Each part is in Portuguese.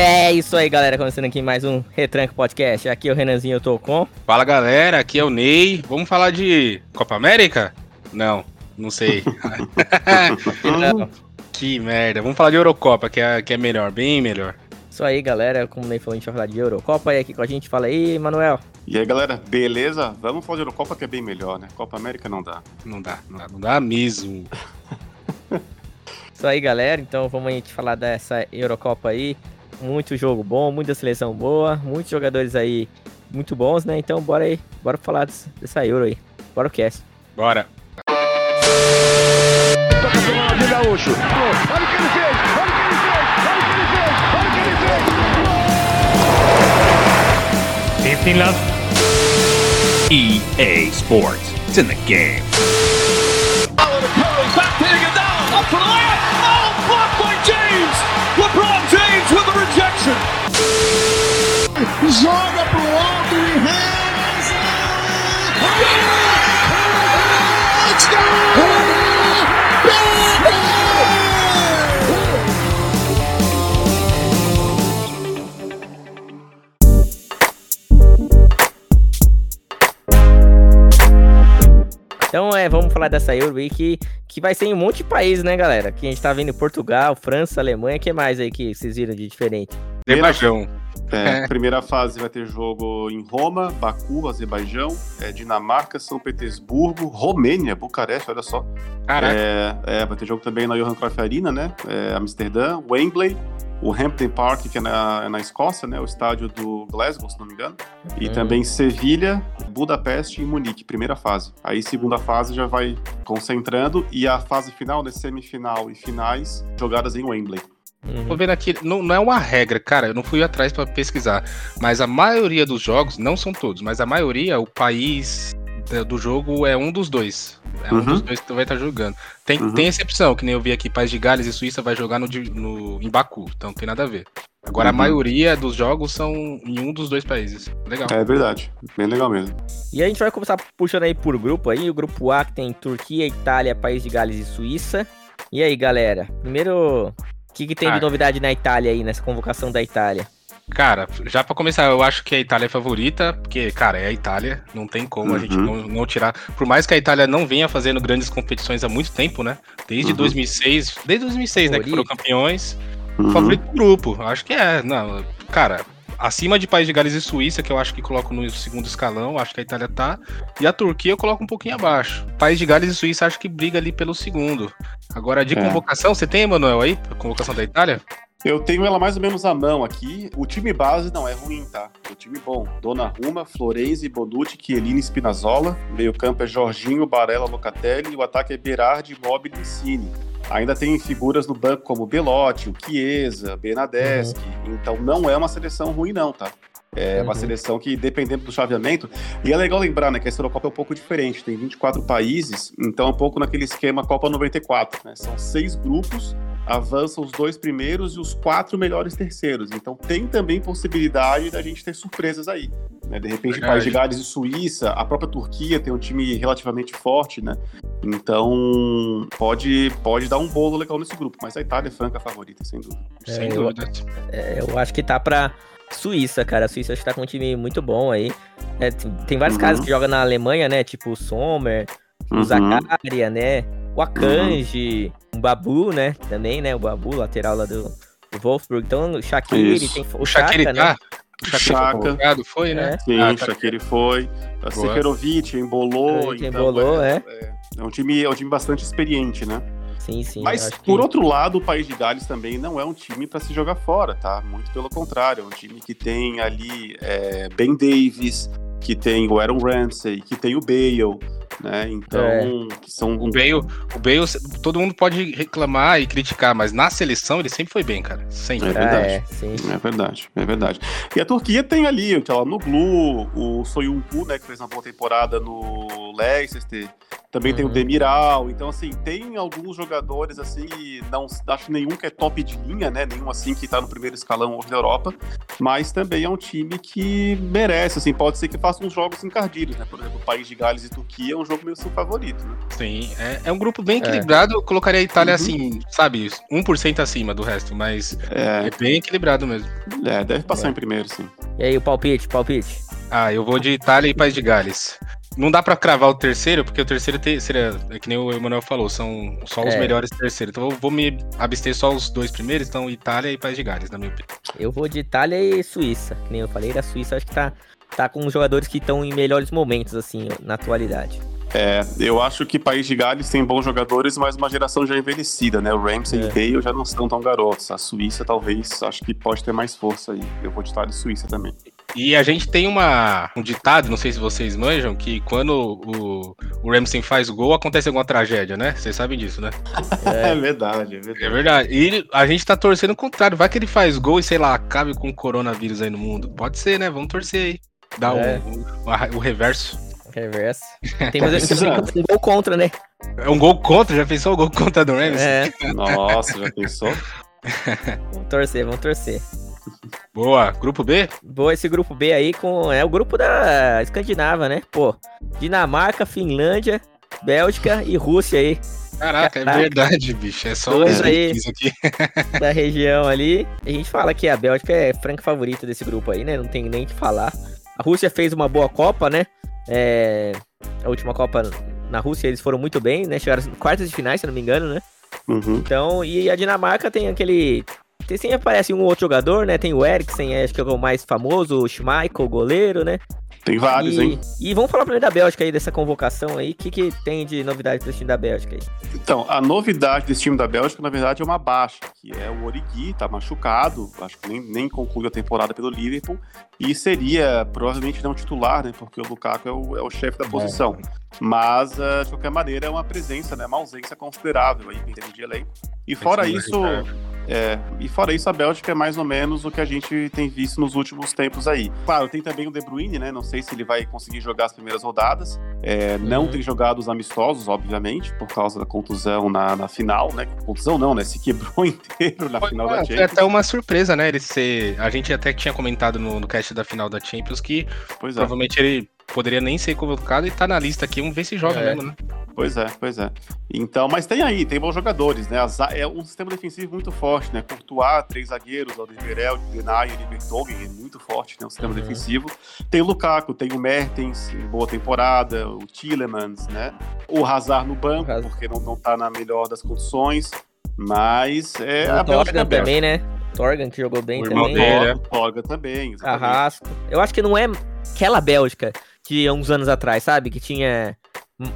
É isso aí, galera. Começando aqui mais um Retranco Podcast. Aqui é o Renanzinho, eu tô com. Fala galera, aqui é o Ney. Vamos falar de Copa América? Não, não sei. não. Que merda. Vamos falar de Eurocopa, que é, que é melhor, bem melhor. Isso aí, galera. Como o Ney falou, a gente vai falar de Eurocopa. E aqui com a gente, fala aí, Manuel. E aí, galera, beleza? Vamos falar de Eurocopa que é bem melhor, né? Copa América não dá. Não dá, não dá, não dá mesmo. Isso aí, galera. Então vamos a gente falar dessa Eurocopa aí. Muito jogo bom, muita seleção boa, muitos jogadores aí muito bons, né? Então bora aí, bora falar dessa Euro aí. Bora o cast. Bora. Gaúcho. Olha o que ele fez, olha o que ele fez, olha o que ele fez, olha o que ele fez. 15 left. EA Sports. It's in the game. Rejection. Joga pro alto e reza. Então, é, vamos falar dessa Euro aí que, que vai ser em um monte de países, né, galera? Que a gente tá vendo Portugal, França, Alemanha, que mais aí que vocês viram de diferente? Azerbaijão. É, primeira fase vai ter jogo em Roma, Baku, Azerbaijão, é, Dinamarca, São Petersburgo, Romênia, Bucareste, olha só. Caraca. É, é, vai ter jogo também na Johan Cruyff Arena, né? É, Amsterdã, Wembley, o Hampden Park, que é na, é na Escócia, né? O estádio do Glasgow, se não me engano. E Hum. também Sevilha, Budapeste e Munique, primeira fase. Aí, segunda fase já vai concentrando. E a fase final, né? Semifinal e finais, jogadas em Wembley. Uhum. Tô vendo aqui, não, não é uma regra, cara, eu não fui atrás pra pesquisar, mas a maioria dos jogos, não são todos, mas a maioria, o país do jogo é um dos dois. É um Uhum. dos dois que tu vai estar jogando. Tem, Uhum. tem exceção, que nem eu vi aqui, País de Gales e Suíça vai jogar no, no, em Baku, então não tem nada a ver. Agora, a Uhum. maioria dos jogos são em um dos dois países. Legal. É verdade, bem legal mesmo. E a gente vai começar puxando aí por grupo aí. O grupo A que tem Turquia, Itália, País de Gales e Suíça. E aí, galera? Primeiro, que, que tem Ah. de novidade na Itália aí, nessa convocação da Itália? Cara, já pra começar, eu acho que a Itália é favorita, porque, cara, é a Itália, não tem como a gente Uhum. não, não tirar. Por mais que a Itália não venha fazendo grandes competições há muito tempo, né? Desde Uhum. 2006, desde 2006, né, que foram Favorito. campeões. Uhum. Favorito do grupo, acho que é. Não, cara, acima de País de Gales e Suíça, que eu acho que coloco no segundo escalão, acho que a Itália tá. E a Turquia eu coloco um pouquinho abaixo. País de Gales e Suíça acho que briga ali pelo segundo. Agora, de É. convocação, você tem, Emanuel, aí? A convocação da Itália? Eu tenho ela mais ou menos à mão aqui. O time base não é ruim, tá? O time bom. Donnarumma, Florenzi, Bonucci, Chiellini, Spinazzola. Meio campo é Jorginho, Barella, Locatelli. O ataque é Berardi, Immobile e Cine. Ainda tem figuras no banco como Belotti, o Chiesa, Bernadeschi. Então não é uma seleção ruim não, tá? É uma Uhum. seleção que, dependendo do chaveamento... E é legal lembrar, né, que a Eurocopa é um pouco diferente. Tem 24 países, então é um pouco naquele esquema Copa 94, né? São seis grupos avançam os dois primeiros e os quatro melhores terceiros. Então tem também possibilidade da gente ter surpresas aí. Né? De repente, Verdade. País de Gales e Suíça, a própria Turquia tem um time relativamente forte, né? Então pode, pode dar um bolo legal nesse grupo. Mas a Itália é franca favorita, sem dúvida. Sem É, eu- dúvida. É, eu acho que tá pra Suíça, cara. A Suíça acho que tá com um time muito bom aí. É, tem, tem vários Uhum. caras que jogam na Alemanha, né? Tipo o Sommer, o Uhum. Zakaria, né? O Akanji, o Babu, né? Também, né? O Babu, lateral lá do, do Wolfsburg. Então, o Shaqiri, tem o O Shaqiri Chaka, tá? né? O Shaqiri Chaka. foi né? É. Sim, Ah, o tá. Shaqiri foi. A. Seferovic embolou. Seferovic então, embolou, é, é. é. É um time, é um time bastante experiente, né? Sim, sim. Mas, acho que- por outro lado, o País de Gales também não é um time para se jogar fora, tá? Muito pelo contrário, é um time que tem ali é, Ben Davis, que tem o Aaron Ramsey, que tem o Bale, né? Então, É. que são O Bale, o Bale, todo mundo pode reclamar e criticar, mas na seleção ele sempre foi bem, cara. Sempre. É Ah, verdade. é, sim. É verdade, é verdade. E a Turquia tem ali, lá no Glu, o Soyuncu, né, que fez uma boa temporada no Leicester, Também tem o Uhum. Demiral. Então, assim, tem alguns jogadores, assim, não acho nenhum que é top de linha, né? Nenhum, assim, que tá no primeiro escalão hoje da Europa. Mas também é um time que merece, assim, pode ser que faça uns jogos encardidos, né? Por exemplo, o País de Gales e Turquia é um jogo meio seu favorito, né? Sim, é, é um grupo bem equilibrado. Eu colocaria a Itália assim, sabe, 1% acima do resto, mas É, é bem equilibrado mesmo. é deve passar em primeiro, sim. E aí, o palpite, palpite. Ah, eu vou de Itália e País de Gales. Não dá pra cravar o terceiro, porque o terceiro te- seria, é que nem o Emanuel falou, são só os É. melhores terceiros. Então eu vou me abster só os dois primeiros, então Itália e País de Gales, na minha opinião. Eu vou de Itália e Suíça. Que nem eu falei, a Suíça acho que tá, tá com os jogadores que estão em melhores momentos, assim, na atualidade. É, eu acho que País de Gales tem bons jogadores, mas uma geração já envelhecida, né? O Ramsey É. e Bale já não são tão garotos. A Suíça, talvez, acho que pode ter mais força aí. Eu vou de Itália e Suíça também. E a gente tem uma, um ditado, não sei se vocês manjam, que quando o, o Ramsey faz gol, acontece alguma tragédia, né? Vocês sabem disso, né? É, verdade, é verdade. É verdade. E a gente tá torcendo o contrário. Vai que ele faz gol e, sei lá, acabe com o coronavírus aí no mundo. Pode ser, né? Vamos torcer aí. Dar o- É. o, o reverso. Reverso. Tem mais tem um gol contra, né? É um gol contra, já pensou o gol contra do Ramsey? É, Nossa, já pensou? vamos torcer, vamos torcer. Boa. Grupo B? Boa esse grupo B aí com. É o grupo da Escandinava, né? Pô, Dinamarca, Finlândia, Bélgica e Rússia aí, Caraca, é Caraca. verdade, bicho. É só Dois aí. Aqui. da região ali. A gente fala que a Bélgica é franca favorita desse grupo aí, né? Não tem nem o que falar. A Rússia fez uma boa Copa, né? É, A última Copa na Rússia eles foram muito bem, né? Chegaram quartas de finais, se eu não me engano, né? Uhum. Então, e a Dinamarca tem aquele. Tem, sempre aparece um outro jogador, né? Tem o Eriksen, acho que é o mais famoso, o Schmeichel, o goleiro, né? Tem vários, e, hein? E vamos falar primeiro da Bélgica aí, dessa convocação aí. O que, que tem de novidade desse time da Bélgica aí? Então, a novidade desse time da Bélgica, na verdade, é uma baixa, que é o Origi, tá machucado, acho que nem, nem concluiu a temporada pelo Liverpool, e seria provavelmente não titular, né? Porque o Lukaku é o, é o chefe da posição. Mas, ah, de qualquer maneira, é uma presença, né? Uma ausência considerável aí em termos de elenco. E fora isso, é, e fora isso, a Bélgica é mais ou menos o que a gente tem visto nos últimos tempos aí. Claro, tem também o De Bruyne, né? Não sei se ele vai conseguir jogar as primeiras rodadas. É, Não Uhum. tem jogado os amistosos, obviamente, por causa da contusão na, na final, né? Contusão não, né? Se quebrou inteiro na Foi, final da foi Champions. até uma surpresa, né? Ele ser. A gente até tinha comentado no, no cast da final da Champions que Pois é, provavelmente ele poderia nem ser convocado e tá na lista aqui. Vamos ver se joga É. mesmo, né? pois é, pois é. Então, mas tem aí, tem bons jogadores, né? É um sistema defensivo muito forte, né? Courtois, três zagueiros, Alderweireld, Denay e Vertonghen, é muito forte, né? O sistema Uhum. defensivo. Tem o Lukaku, tem o Mertens, em boa temporada, o Tillemans, né? O Hazard no banco, Hazard. porque não, não tá na melhor das condições. Mas é o a Bélgica é Torgan também, né? Torgan que jogou bem O também. dele. O Torga também, exatamente. Carrasco. Eu acho que não é aquela Bélgica de há uns anos atrás, sabe? Que tinha.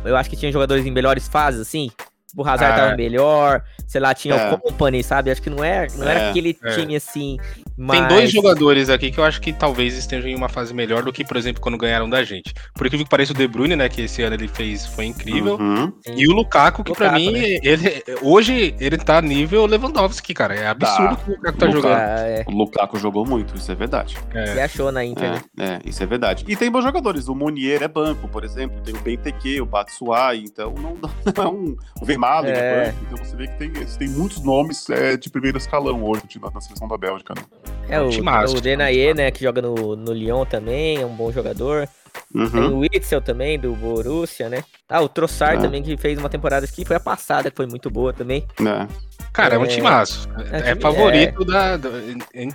Eu acho que tinha jogadores em melhores fases, assim. O Hazard Ah. tava melhor, sei lá, tinha É. o Company, sabe? Acho que não, é, não era É, aquele é. time assim. Tem Mas... dois jogadores aqui que eu acho que talvez estejam em uma fase melhor do que, por exemplo, quando ganharam da gente. Por incrível que pareça, o De Bruyne, né, que esse ano ele fez, foi incrível. Uhum. E o Lukaku, que pra Lukaku, mim, né? ele, hoje ele tá nível Lewandowski, cara. É absurdo Tá. que o Lukaku tá Lukaku. jogando. Ah, é. O Lukaku jogou muito, isso é verdade. É. E achou na Inter, né? É, é, isso é verdade. E tem bons jogadores. O Monier é banco, por exemplo. Tem o Benteke, o Batsuai. Então, não, não é um. O É. Banco. Então, você vê que tem, tem muitos nomes é, de primeiro escalão hoje na, na seleção da Bélgica. Né? É, o, timaço. o Denayer, né, que joga no, no Lyon também, é um bom jogador. Tem Uhum. o Witzel também, do Borussia, né? Ah, o Trossard É. também, que fez uma temporada que foi a passada, que foi muito boa também. É. Cara, é um É. timaço. É, É, favorito da. da-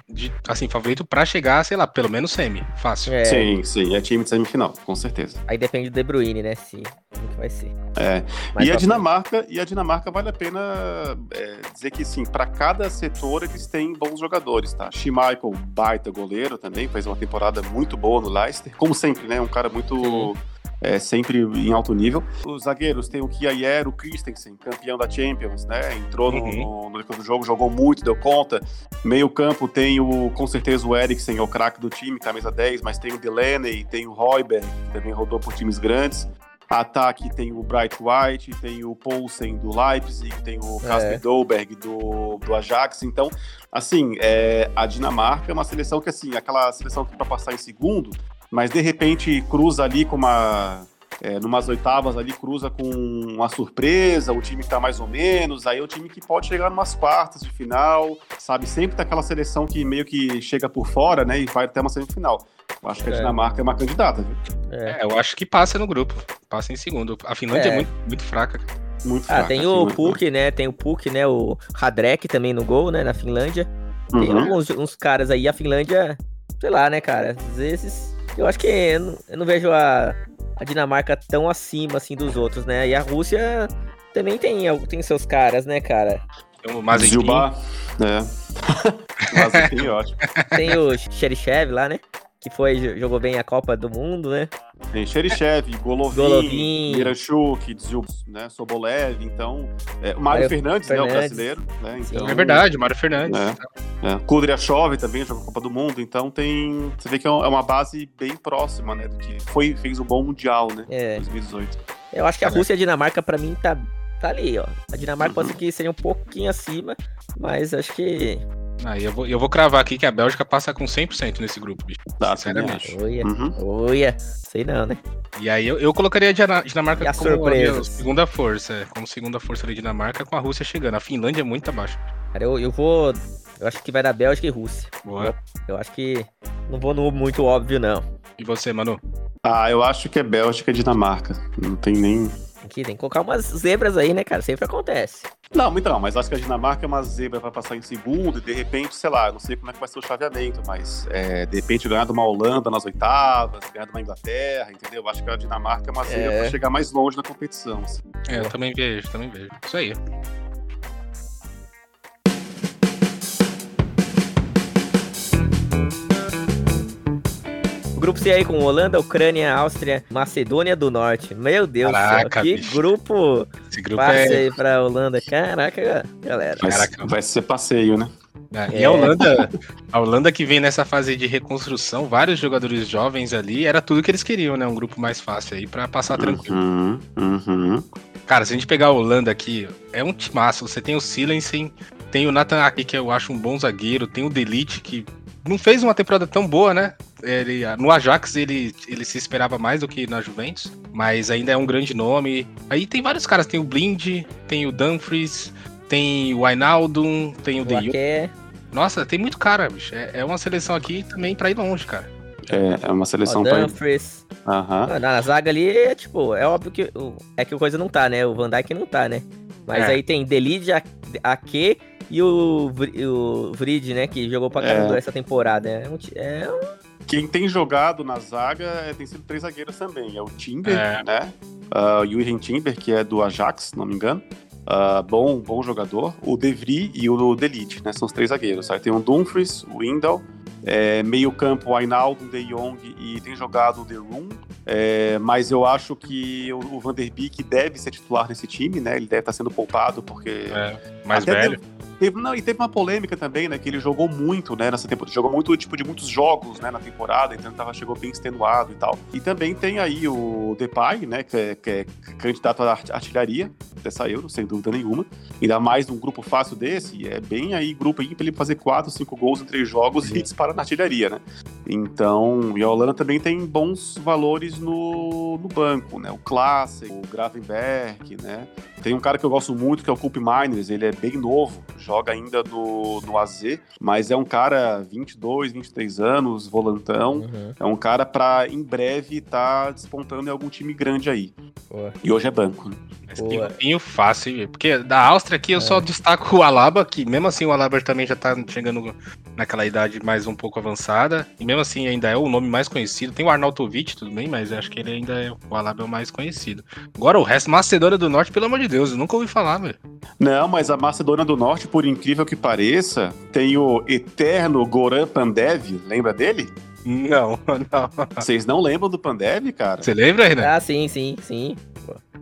de- assim, favorito pra chegar, sei lá, pelo menos semi. Fácil. É, Sim, sim. É time de semifinal, com certeza. Aí depende do De Bruyne, né? Se, como que vai ser. É. E a pra Dinamarca, e a Dinamarca vale a pena é, dizer que sim, para cada setor eles têm bons jogadores, tá? Schmeichel, baita goleiro também, fez uma temporada muito boa no Leicester, como sempre, né? Um cara muito Sim. É, sempre em alto nível. Os zagueiros tem o Kiayer, o Christensen, campeão da Champions, né? Entrou no, Uhum. no, no jogo, jogou muito, deu conta. Meio campo tem o, com certeza o Eriksen, é o craque do time, camisa 10, mas tem o Delaney, tem o Royberg, que também rodou por times grandes. Ataque tem o Bright White, tem o Poulsen do Leipzig, tem o Casper É. Dolberg do, do Ajax. Então, assim, é, a Dinamarca é uma seleção que, assim, aquela seleção que para passar em segundo, mas de repente cruza ali com uma é, numas oitavas ali cruza com uma surpresa, o time que tá mais ou menos, aí é o time que pode chegar numas quartas de final, sabe? Sempre tá aquela seleção que meio que chega por fora, né, e vai até uma semifinal. Eu acho que a É. Dinamarca é uma candidata, viu? É. É, eu acho que passa no grupo. Passa em segundo. A Finlândia é, É. muito, muito fraca. Muito Ah, fraca, tem assim, o? Puk, né? Tem o Puk, né? O Radrek também no gol, né? Na Finlândia. Tem Uhum. alguns uns caras aí. A Finlândia, sei lá, né, cara? Às vezes. Eu acho que eu não, eu não vejo a, a Dinamarca tão acima, assim, dos outros, né? E a Rússia também tem, tem seus caras, né, cara? Tem o Mazepin. Zilba, é. Mazepin, é ótimo. Tem o Xerichev lá, né? Que foi, jo- jogou bem a Copa do Mundo, né? Tem Xerichev, Golovin, Golovin. Miranchuk, Dzil, né, Sobolev, então... É, o Mário Mário Fernandes, né, o Fernandes. brasileiro, né, então... É verdade, Mário Fernandes. É. É. Kudryashov também jogou a Copa do Mundo, então tem... Você vê que é um- é uma base bem próxima, né, do que foi, fez o bom Mundial, né, É. 2018. Eu acho que a É. Rússia e a Dinamarca, pra mim, tá, tá ali, ó. A Dinamarca pode Uhum. ser que seja um pouquinho acima, mas acho que. Aí eu vou, eu vou cravar aqui que a Bélgica passa com 100% nesse grupo, bicho. Tá, Sinceramente. também Olha, Uhum. olha. Sei não, né? E aí eu, eu colocaria a Dina- Dinamarca E como a segunda força. é, Como segunda força da Dinamarca com a Rússia chegando. A Finlândia é muito abaixo. Cara, eu, eu vou. Eu acho que vai dar Bélgica e Rússia. Boa. Eu acho que. Não vou no muito óbvio, não. E você, Manu? Ah, eu acho que é Bélgica e Dinamarca. Não tem nem. Tem que, tem que colocar umas zebras aí, né, cara? Sempre acontece. Não, então, mas acho que a Dinamarca é uma zebra pra passar em segundo e de repente, sei lá, não sei como é que vai ser o chaveamento, mas é, de repente ganhar de uma Holanda nas oitavas, ganhar de uma Inglaterra, entendeu? Eu acho que a Dinamarca é uma zebra É. pra chegar mais longe na competição. assim. É, eu também vejo, também vejo. Isso aí. Grupo C aí com Holanda, Ucrânia, Áustria, Macedônia do Norte. Meu Deus do Caraca, céu. Que bicho. grupo Esse grupo fácil é. aí pra Holanda. Caraca, galera. Vai, Caraca. vai ser passeio, né? É, É. E a Holanda, a Holanda que vem nessa fase de reconstrução, vários jogadores jovens ali, era tudo que eles queriam, né? Um grupo mais fácil aí pra passar tranquilo. Uhum, uhum. Cara, se a gente pegar a Holanda aqui, é um timaço. Você tem o Silensen, tem o Nathan aqui, que eu acho um bom zagueiro, tem o Delite, que não fez uma temporada tão boa, né? Ele, no Ajax ele, ele se esperava mais do que na Juventus, mas ainda é um grande nome. Aí tem vários caras, tem o Blind, tem o Dumfries, tem o Ainaldo, tem o De Jong. Nossa, tem muito cara, bicho. É, é uma seleção aqui também pra ir longe, cara. É, é uma seleção pra. Dumfries. Aham. Ah, Na zaga ali, é tipo, é óbvio que o- é que o coisa não tá, né? O Van Dijk não tá, né? Mas É. aí tem Delide, Ake e o, o Vrid, né? Que jogou pra caramba É. essa temporada. É um, é um- Quem tem jogado na zaga é, tem sido três zagueiros também. É o Timber, É. né? Uh, o Wilhelm Timber, que é do Ajax, se não me engano. Ah, bom, bom jogador. O De Vries e o Delite, né? São os três zagueiros. Aí tem o Dumfries, o Indal, é, meio campo o Ainaldo, o De Jong e tem jogado o De Roon. É, mas eu acho que o, o Van der Beek deve ser titular nesse time, né? Ele deve estar sendo poupado porque É, mais até velho. Teve- não, e teve uma polêmica também, né? Que ele jogou muito, né, nessa temporada. Jogou muito, tipo, de muitos jogos, né, na temporada, então ele tava, chegou bem extenuado e tal. E também tem aí o Depay, né, que é, que é candidato à art- artilharia dessa Euro, sem dúvida nenhuma. Ainda mais num grupo fácil desse, é bem aí grupo aí pra ele fazer quatro, cinco gols em três jogos e disparar na artilharia, né? Então, e a Holanda também tem bons valores no, no banco, né? O Klassen, o Gravenberg, né? Tem um cara que eu gosto muito, que é o Coop Miners, ele é bem novo, joga ainda no, no AZ, mas é um cara 22, 23 anos, volantão. Uhum. É um cara pra em breve estar despontando em algum time grande aí. Boa. E hoje é banco. Né? Mas um pouquinho fácil, hein? porque da Áustria aqui eu É. só destaco o Alaba, que mesmo assim o Alaba também já tá chegando naquela idade mais um pouco avançada, e mesmo assim ainda é o nome mais conhecido. Tem o Arnautovic, tudo bem, mas eu acho que ele ainda é o Alaba é o mais conhecido. Agora o resto, Macedônia do Norte, pelo amor de Deus, eu nunca ouvi falar, velho. Não, mas a Macedônia do Norte, por incrível que pareça, tem o eterno Goran Pandev, lembra dele? Não, não. Vocês não lembram do Pandev, cara? Você lembra, Renan? Ah, sim, sim, sim.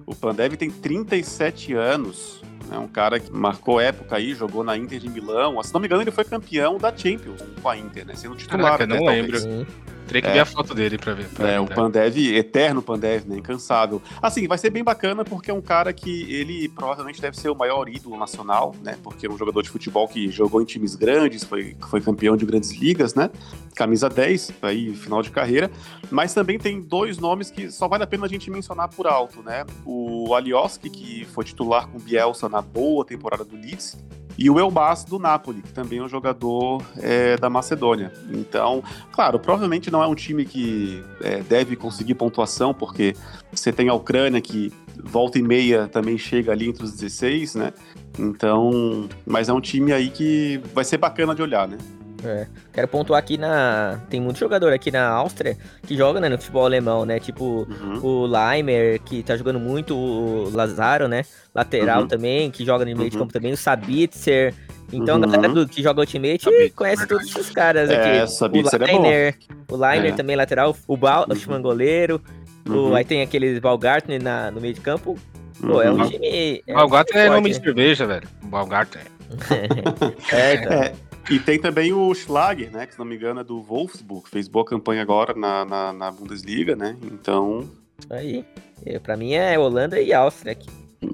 O Pandev tem 37 anos. É um cara que marcou época aí, jogou na Inter de Milão. Se não me engano, ele foi campeão da Champions com a Inter, né? Sendo titular. Caraca, até, não talvez. lembro. Teria que É. ver a foto dele pra ver. pra É, o. Pandev, eterno Pandev, né? Incansável. Assim, vai ser bem bacana porque é um cara que ele provavelmente deve ser o maior ídolo nacional, né? Porque é um jogador de futebol que jogou em times grandes, foi, foi campeão de grandes ligas, né? Camisa 10, aí, final de carreira. Mas também tem dois nomes que só vale a pena a gente mencionar por alto, né? O Alioski, que foi titular com o Bielsa na boa temporada do Leeds. E o Elbas do Napoli, que também é um jogador é, da Macedônia. Então, claro, provavelmente não é um time que é, deve conseguir pontuação, porque você tem a Ucrânia que volta e meia também chega ali entre os 16, né? Então, mas é um time aí que vai ser bacana de olhar, né? É. Quero pontuar aqui na. Tem muito jogador aqui na Áustria que joga né, no futebol alemão, né? Tipo Uhum. o Leimer, que tá jogando muito, o Lazaro, né? Lateral Uhum. também, que joga no meio de Uhum. campo também, o Sabitzer. Então, Uhum. a galera do, que joga Ultimate Sabitzer, conhece verdade. todos esses caras aqui. É, Sabitzer o é bom. Leiner, o Leiner É. também lateral, o Bauschmann goleiro, o- Uhum. aí tem aquele Balgartner na, no meio de campo. Pô, é um Uhum. time. É um Balgarten time é nome de né? cerveja, velho. Balgarten. É, então. É, e tem também o Schlager, né? Que se não me engano é do Wolfsburg. Fez boa campanha agora na, na, na Bundesliga, né? Então. Aí. É, Pra mim é Holanda e Áustria aqui.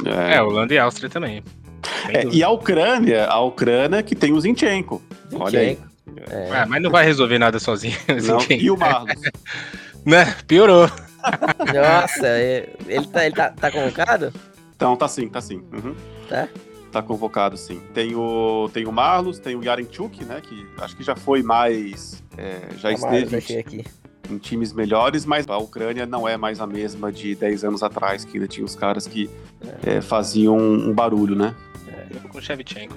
É, É, Holanda e Áustria também. É, e a Ucrânia, a Ucrânia que tem o Zinchenko. Olha aí. É. Ah, mas não vai resolver nada sozinho. Não, e o Marlos? né? Piorou. Nossa, é- ele tá, ele tá, tá convocado? Então tá sim, tá sim. Uhum. Tá? Tá convocado, sim. Tem o, tem o Marlos, tem o Yarenchuk, né? Que acho que já foi mais. é, já Amaros, esteve aqui. em times melhores, mas a Ucrânia não é mais a mesma de 10 anos atrás, que ainda tinha os caras que é, faziam um barulho, né? Eu vou com o Shevchenko.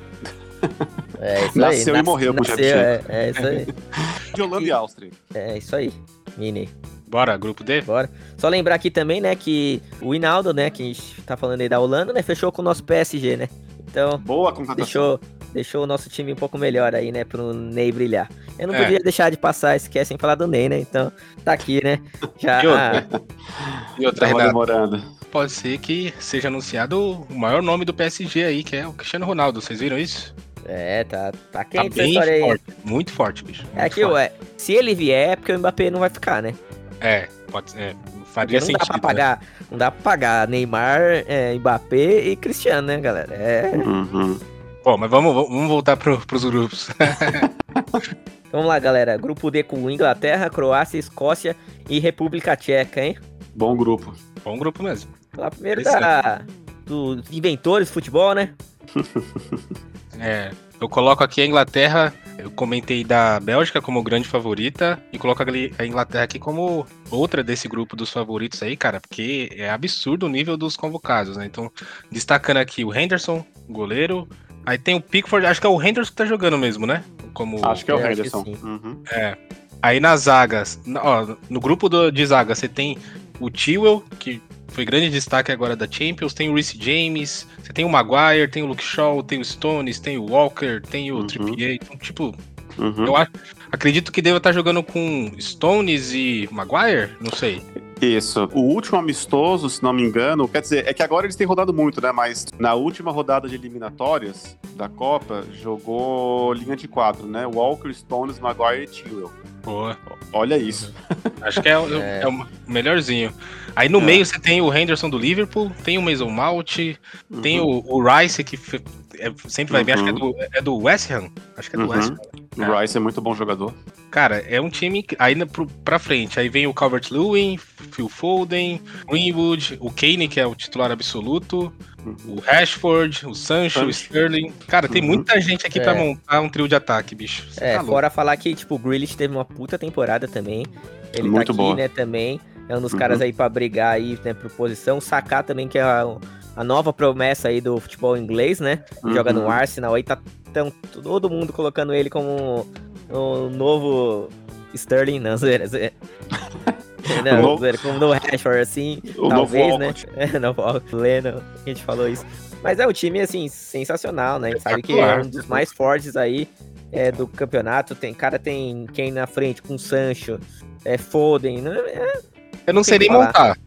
É isso Nasceu aí. e morreu com o nasceu, é, é isso aí. De Holanda e Áustria. É isso aí. Mini. Bora, grupo D? Bora. Só lembrar aqui também, né, que o Hinaldo, né, que a gente tá falando aí da Holanda, né, fechou com o nosso PSG, né? Então, Boa contratação. deixou, deixou o nosso time um pouco melhor aí, né, pro Ney brilhar. Eu não É. podia deixar de passar esse cast sem falar do Ney, né? Então, tá aqui, né? Já. E outra? E outra, Renato, demorando. pode ser que seja anunciado o maior nome do PSG aí, que é o Cristiano Ronaldo. Vocês viram isso? É, tá, tá Tá quente essa bem história aí. forte. Muito forte, bicho. É muito que, forte. ué, se ele vier, é porque o Mbappé não vai ficar, né? É, pode ser. Porque Faria não sentido. dá pra né? pagar, não dá pra pagar Neymar, é, Mbappé e Cristiano, né, galera? É. Uhum. Bom, mas vamos, vamos voltar pro, pros grupos. Vamos lá, galera. Grupo D com Inglaterra, Croácia, Escócia e República Tcheca, hein? Bom grupo. Bom grupo mesmo. Lá primeiro da, dos inventores de futebol, né? É, eu coloco aqui a Inglaterra, eu comentei da Bélgica como grande favorita e coloco a Inglaterra aqui como outra desse grupo dos favoritos aí, cara, porque é absurdo o nível dos convocados, né? Então, destacando aqui o Henderson, goleiro, aí tem o Pickford, acho que é o Henderson que tá jogando mesmo, né? Como Acho que é o que Henderson. sim. Uhum. é. Aí nas zagas, ó, no grupo do- de zaga você tem o Tewell, que foi grande destaque agora da Champions, tem o Reece James, você tem o Maguire, tem o Luke Shaw, tem o Stones, tem o Walker, tem o Uhum. Trippier, então, tipo, Uhum. eu acho, acredito que deva estar jogando com Stones e Maguire, não sei. Isso. O último amistoso, se não me engano, quer dizer, é que agora eles têm rodado muito, né? Mas na última rodada de eliminatórias da Copa, jogou linha de quatro, né? Walker, Stones, Maguire e Tewell. Boa. Olha isso. Acho que é, o- É. é o melhorzinho. Aí no É. meio você tem o Henderson do Liverpool, tem o Mason Mount, tem Uhum. o, o Rice, que é- sempre vai bem, acho que é do, é do West Ham. Acho que é do Uhum. West Ham. O Rice é muito bom jogador. Cara, é um time que aí na- pro, pra frente. Aí vem o Calvert-Lewin, Phil Foden, Greenwood, o Kane, que é o titular absoluto, o Rashford, o Sancho, o Sancho. Sterling. Cara, tem Uhum. muita gente aqui pra É. montar um trio de ataque, bicho. Cê É, tá fora falar que, tipo, o Grealish teve uma puta temporada também. Ele Muito tá aqui, boa. né, também. É um dos Uhum. caras aí pra brigar aí, né, por posição. Sacar também, que é a, nova promessa aí do futebol inglês, né? Joga no Uhum. Arsenal aí, tá tão, todo mundo colocando ele como o novo Sterling, não, zoeira, zoeira. O Não, novo- zoeira, como no Rashford, assim, O talvez, novo né? É, novo Walcott, Leno, a gente falou isso. Mas é um time, assim, sensacional, né? A gente sabe que é um dos mais fortes aí é, do campeonato. Tem, cara tem quem na frente com Sancho, é, Foden, né? É, Eu não sei nem que montar.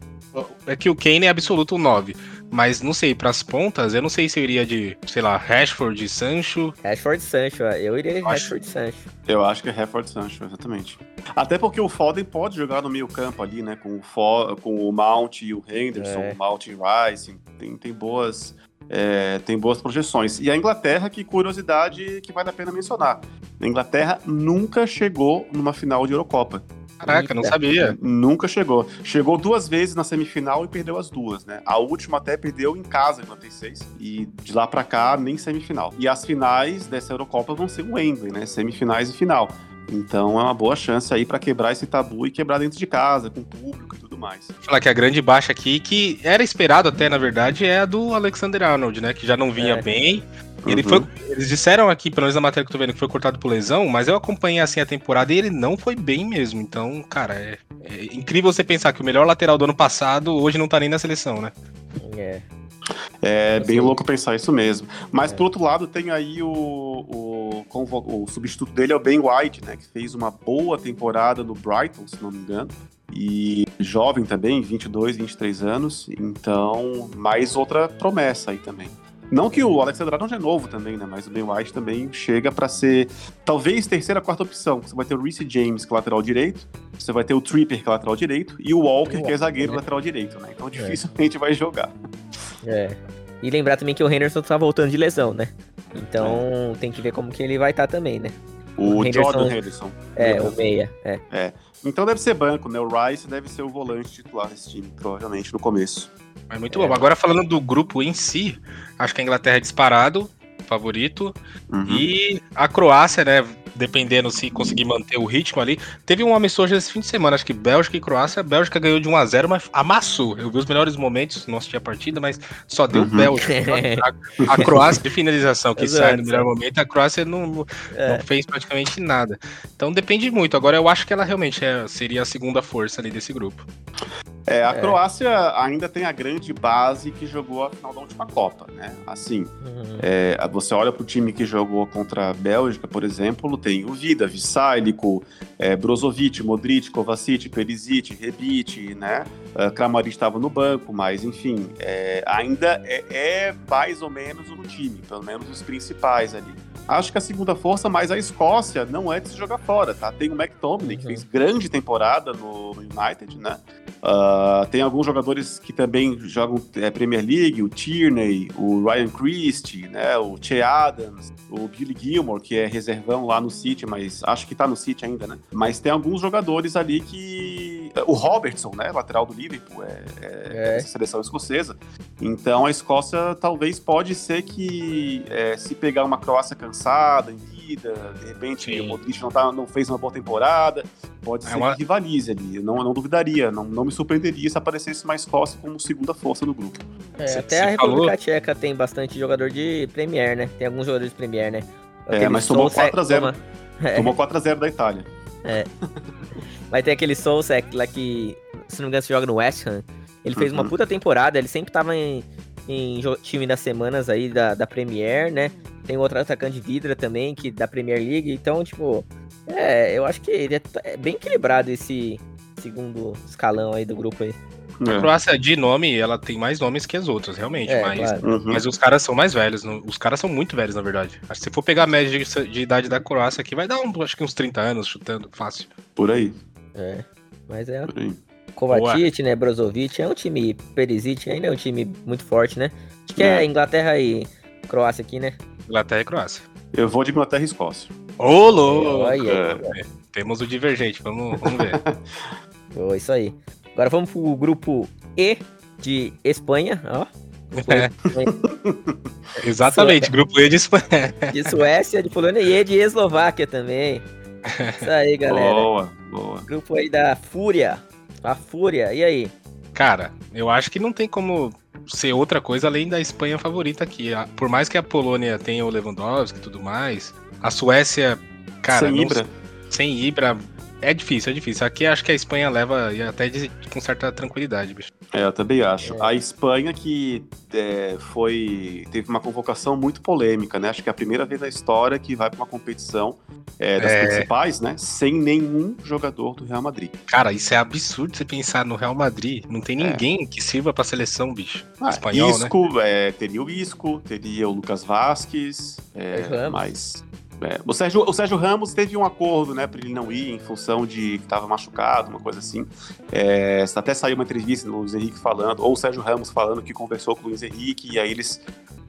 É que o Kane é absoluto 9. Mas não sei, pras pontas, eu não sei se eu iria de, sei lá, Rashford e Sancho. Rashford e Sancho, ó. eu iria de Acho- Rashford e Sancho. Eu acho que é Rashford Sancho, exatamente. Até porque o Foden pode jogar no meio campo ali, né? Com o, Fo com o Mount e o Henderson, É. o Mount e o Rice. Tem, tem boas. é, tem boas projeções. E a Inglaterra, que curiosidade que vale a pena mencionar. A Inglaterra nunca chegou numa final de Eurocopa. Caraca, não sabia. Nunca chegou. Chegou duas vezes na semifinal e perdeu as duas, né? A última até perdeu em casa em 96. E de lá pra cá, nem semifinal. E as finais dessa Eurocopa vão ser o Wembley, né? Semifinais e final. Então é uma boa chance aí pra quebrar esse tabu e quebrar dentro de casa, com público e tudo mais. Falar que a grande baixa aqui, que era esperado até, na verdade, é a do Alexander Arnold, né? Que já não vinha É. bem. Ele Uhum. foi, eles disseram aqui, pelo menos na matéria que eu tô vendo, que foi cortado por lesão, mas eu acompanhei assim a temporada e ele não foi bem mesmo. Então, cara, é, é incrível você pensar que o melhor lateral do ano passado hoje não tá nem na seleção, né? É. É bem Assim. louco pensar isso mesmo. Mas É. por outro lado, tem aí o, o, convo- o substituto dele é o Ben White, né? Que fez uma boa temporada no Brighton, se não me engano. E jovem também, 22, 23 anos. Então, mais outra promessa aí também. Não que o Alexander Arnold é novo também, né? Mas o Ben White também chega pra ser talvez terceira, quarta opção. Você vai ter o Reece James, que é lateral direito. Você vai ter o Tripper, que é lateral direito. E o Walker, que é zagueiro lateral direito, né? Então dificilmente vai jogar. É. E lembrar também que o Henderson tá voltando de lesão, né? Então tem que ver como que ele vai estar também, né? O, O Henderson- Jordan Henderson. É, o meia. É. Então deve ser banco, né? O Rice deve ser o volante titular desse time, provavelmente, no começo. Mas muito É. bom. Agora falando do grupo em si, acho que a Inglaterra é disparado, favorito. Uhum. E a Croácia, né? Dependendo se conseguir manter o ritmo ali. Teve um amistoso esse fim de semana, acho que Bélgica e Croácia. A Bélgica ganhou de 1x0, mas amassou. Eu vi os melhores momentos, não assisti a partida, mas só deu Uhum. Bélgica. A, a Croácia de finalização que Exato, sai no melhor momento, a Croácia não, não- É. não fez praticamente nada. Então depende muito. Agora eu acho que ela realmente é- seria a segunda força ali desse grupo. É, a É. Croácia ainda tem a grande base que jogou a final da última Copa, né? Assim, Uhum. é, você olha pro time que jogou contra a Bélgica, por exemplo, tem o Vida, Vissáilico, é, Brozovic, Modric, Kovacic, Perisic, Rebic, né? Uh, Kramaric estava no banco, mas enfim, é, ainda é, é mais ou menos no time, pelo menos os principais ali. Acho que a segunda força, mas a Escócia não é de se jogar fora, tá? Tem o McTominay, que Uhum. fez grande temporada no United, né? Uh, tem alguns jogadores que também jogam é, Premier League, o Tierney, o Ryan Christie, né, o Che Adams, o Billy Gilmore, que é reservão lá no City, mas acho que tá no City ainda, né? Mas tem alguns jogadores ali que... O Robertson, né, lateral do Liverpool, é, é, É. seleção escocesa. Então a Escócia talvez pode ser que é, se pegar uma Croácia cansada, em vida, de repente Sim. o Modric não, tá, não fez uma boa temporada, pode É ser uma- que rivalize ali. Eu não, não duvidaria, não, não me surpreenderia se aparecesse uma Escócia como segunda força do grupo. É, Cê- até cê a República falou- Tcheca tem bastante jogador de Premier, né? Tem alguns jogadores de Premier, né? É, Aquele mas tomou Soucek 4 a 0. toma- É, Tomou 4x0 da Itália. Mas tem aquele Soulsec lá que, se não me engano, se joga no West Ham. Ele fez uma Uhum. puta temporada, ele sempre tava em, em time das semanas aí da, da Premier, né? Tem outro atacante de Vidra também, que da Premier League. Então, tipo, é, eu acho que ele é, é bem equilibrado esse segundo escalão aí do grupo aí. A É. Croácia, de nome, ela tem mais nomes que as outras, realmente. É, mas, claro. Uhum. mas os caras são mais velhos. não- Os caras são muito velhos, na verdade. Acho que se for pegar a média de, de idade da Croácia aqui, vai dar um, acho que uns 30 anos chutando fácil. Por aí, É. Mas é por aí. Kovacic, né? Brozovic, é um time. Perisic ainda é um time muito forte, né? Acho que é, É. Inglaterra e Croácia aqui, né? Inglaterra e Croácia. Eu vou de Inglaterra e Escócia. Ô, louco! É. Temos o divergente, vamos, vamos ver. Pô, isso aí. Agora vamos pro grupo E de Espanha, ó. É, exatamente, grupo E de Espanha. De Suécia, de Polônia e de Eslováquia também. Isso aí, galera. Boa, boa. Grupo aí da Fúria. A Fúria, e aí? Cara, eu acho que não tem como ser outra coisa além da Espanha favorita aqui. Por mais que a Polônia tenha o Lewandowski e tudo mais, a Suécia, cara, Sem não- Ibra. sem Ibra, É difícil, é difícil. Aqui acho que a Espanha leva e até de- com certa tranquilidade, bicho. É, eu também acho. É. A Espanha que é, foi teve uma convocação muito polêmica, né? Acho que é a primeira vez na história que vai para uma competição é, das É. principais, né? Sem nenhum jogador do Real Madrid. Cara, isso é absurdo você pensar no Real Madrid. Não tem ninguém que sirva pra seleção, bicho. Ah, Espanhol, né? Isco, é, teria o Isco, teria o Lucas Vasquez, é, mas é, o, Sérgio, o Sérgio Ramos teve um acordo, né, para ele não ir em função de que estava machucado, uma coisa assim. É, até saiu uma entrevista no Luiz Henrique falando, ou o Sérgio Ramos falando que conversou com o Luiz Henrique e aí eles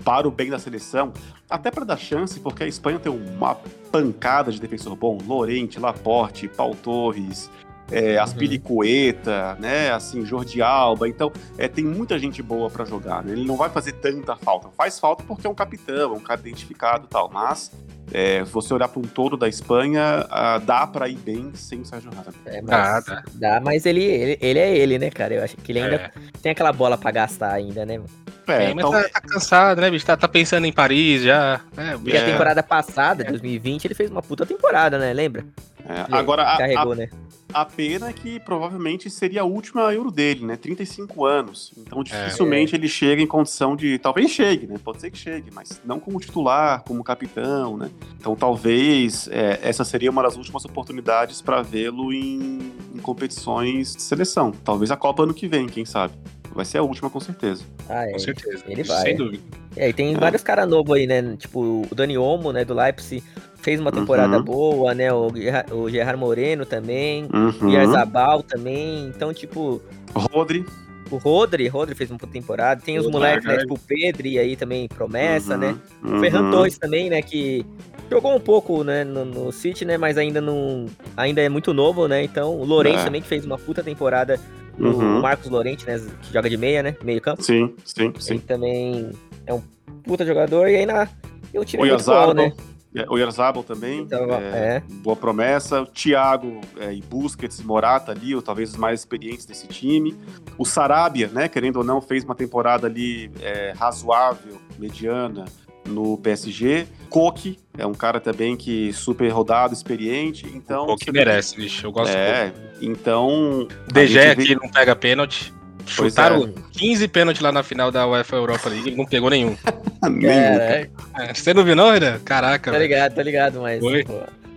para o bem da seleção, até para dar chance, porque a Espanha tem uma pancada de defensor bom, Lorente, Laporte, Paul Torres, é, Aspilicueta, né, assim, Jordi Alba, então é, tem muita gente boa para jogar, né? ele não vai fazer tanta falta, faz falta porque é um capitão, é um cara identificado e tal, mas é, se você olhar para um todo da Espanha, ah, dá para ir bem sem o Sérgio Ramos. É, mas, Dá, dá. dá, mas ele, ele, ele é ele, né, cara? Eu acho que ele ainda É. tem aquela bola pra gastar ainda, né? É, mas então, tá, tá cansado, né, bicho? Tá, tá pensando em Paris já. né, E a É. temporada passada, 2020, ele fez uma puta temporada, né? Lembra? É, agora a, a, Carregou, né? a pena é que provavelmente seria a última Euro dele, né? 35 anos. Então dificilmente ele chega em condição de. Talvez chegue, né? Pode ser que chegue, mas não como titular, como capitão, né? Então talvez é, essa seria uma das últimas oportunidades para vê-lo em, em competições de seleção. Talvez a Copa ano que vem, quem sabe. Vai ser a última, com certeza. Ah, é. Com certeza. Ele vai. Sem dúvida. É, e tem vários caras novos aí, né? Tipo, o Dani Olmo, né, do Leipzig, fez uma temporada Uhum. boa, né? O, o Gerard Moreno também, o Uhum. Yarzabal também. Então, tipo, Rodri. o Rodri, Rodri fez uma puta temporada. Tem os Rodri, moleques, né? verdade. Tipo, o Pedri aí também, promessa, Uhum. né? O Uhum. Ferran Torres também, né? Que jogou um pouco, né, no, no City, né? Mas ainda não. Ainda é muito novo, né? Então, o Lourenço É. também, que fez uma puta temporada. O Uhum. Marcos Lorente, né? Que joga de meia, né? Meio campo. Sim, sim, Ele sim. também é um puta jogador. E aí na. E o time O é Yarzabal, né? É, o Yarzabal também, Então, é, é. boa promessa. O Thiago é, e Busquets e Morata ali, ou talvez os mais experientes desse time. O Sarabia, né, querendo ou não, fez uma temporada ali é, razoável, mediana, no PSG. Koke é um cara também que super rodado, experiente. Então, o que você vê merece, bicho. Eu gosto É, então. DG gente vê- aqui não pega pênalti. Pois Chutaram é. 15 pênaltis lá na final da UEFA Europa League, ele não pegou nenhum. Nenhum, Cara, cara. É, Você não viu, não, Renan? Caraca, tá ligado, tá ligado, mas. Pô,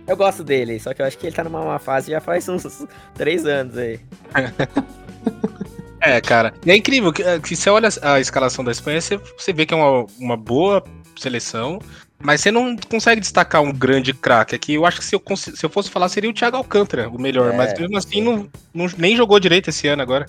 eu gosto dele, só que eu acho que ele tá numa uma fase já faz uns três anos aí. É, cara. E é incrível que, que você olha a escalação da Espanha, você, você vê que é uma, uma boa seleção, mas você não consegue destacar um grande craque aqui. Eu acho que se eu, se eu fosse falar, seria o Thiago Alcântara, o melhor. É, mas mesmo assim, não, não- nem jogou direito esse ano agora.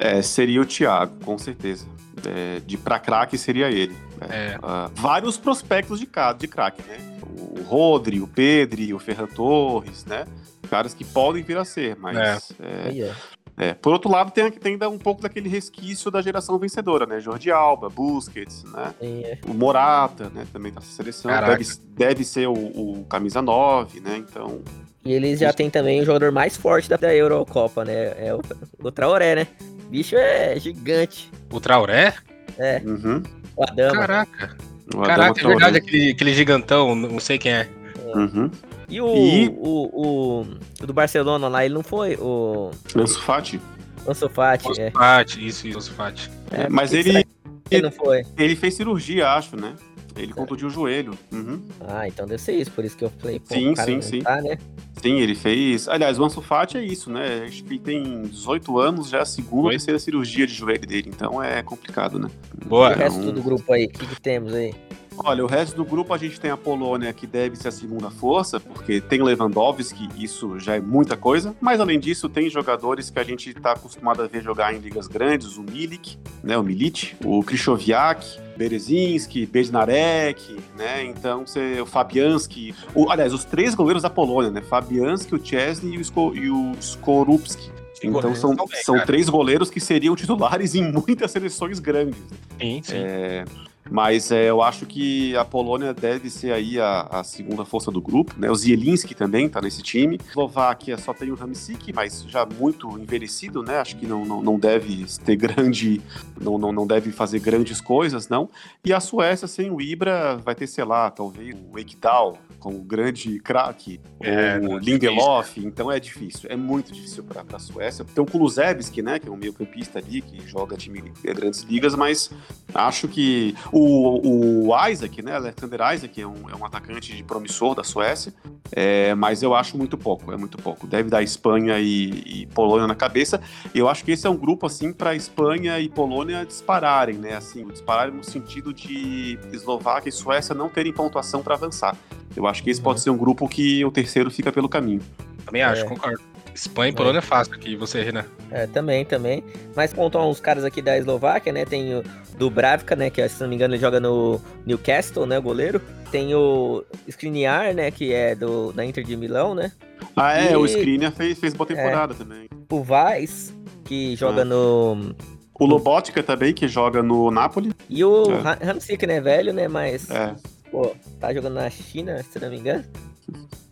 É, seria o Thiago, com certeza. É, de pra craque seria ele. né? É. Ah, vários prospectos de, de craque, né? O Rodri, o Pedri, o Ferran Torres, né? Caras que podem vir a ser, mas. é, ó. é. Por outro lado, tem, tem ainda um pouco daquele resquício da geração vencedora, né? Jordi Alba, Busquets, né? É. O Morata, né? Também tá na seleção. Deve, deve ser o, o camisa 9, né? Então. E eles já tem também o jogador mais forte da, da Eurocopa, né? É o, o Traoré, né? Bicho é gigante. O Traoré? É, Uhum. o Adama. Caraca. O Adama Caraca, é Traoré. verdade, aquele, aquele gigantão, não sei quem é. Uhum. E, o, E- O, o, o do Barcelona lá, ele não foi o Ansu Fati. Ansu Fati, é. Osfati, isso, isso, Osfati. É, mas ele- ele não foi. Ele fez cirurgia, acho, né? Ele contundiu o joelho. Uhum. Ah, então deve ser isso, por isso que eu falei, pô, Sim, o cara sim, sim. tá, né? Sim, ele fez. Aliás, o Ansu Fati é isso, né? Acho que ele tem 18 anos, já é a segunda ou terceira cirurgia de joelho dele, então é complicado, né? Boa. E o resto do grupo aí, o que, que temos aí? Olha, o resto do grupo a gente tem a Polônia, que deve ser a segunda força, porque tem Lewandowski, isso já é muita coisa. Mas além disso, tem jogadores que a gente está acostumado a ver jogar em ligas grandes, o Milik, né, o Milic, o Krychowiak, Berezinski, Bednarek, né? Então, você, o Fabianski, o, aliás, os três goleiros da Polônia, né? Fabianski, o Chesney e o, Sko, e o Skorupski. Então são, tão bem, são cara. três goleiros que seriam titulares em muitas seleções grandes. Sim, sim. É, Mas é, eu acho que a Polônia deve ser aí a, a segunda força do grupo, né? O Zielinski também tá nesse time. Eslováquia só tem o Hamsik, mas já muito envelhecido, né? Acho que não, não, não deve ter grande, não, não, não deve fazer grandes coisas, não. E a Suécia sem o Ibra vai ter, sei lá, talvez o Ekdal como grande craque, É, o é Lindelof, então é difícil, é muito difícil para a Suécia. Tem o Kulusevski, né, que é um meio-campista ali que joga time de grandes ligas, mas acho que o, o Isaac, né, Alexander Isaac é um, é um atacante de promissor da Suécia, é, mas eu acho muito pouco, é muito pouco. Deve dar Espanha e, e Polônia na cabeça. Eu acho que esse é um grupo assim para Espanha e Polônia dispararem, né, assim, dispararem no sentido de Eslováquia e Suécia não terem pontuação para avançar. Eu acho que esse pode ser um grupo que o terceiro fica pelo caminho. Também acho, É. concordo. Espanha e Polônia é fácil aqui. Você, Renan? É, também, também. Mas pontuam uns caras aqui da Eslováquia, né? Tem o Dubravka, né? Que se não me engano ele joga no Newcastle, né? O goleiro. Tem o Skriniar, né? Que é do, da Inter de Milão, né? Ah, é, E- o Skriniar fez, fez boa temporada também. O Weiss, que joga Ah. no... O Lobotka também, que joga no Napoli. E o É. Hamsik, né? Velho, né? Mas, É. pô, tá jogando na China, se não me engano.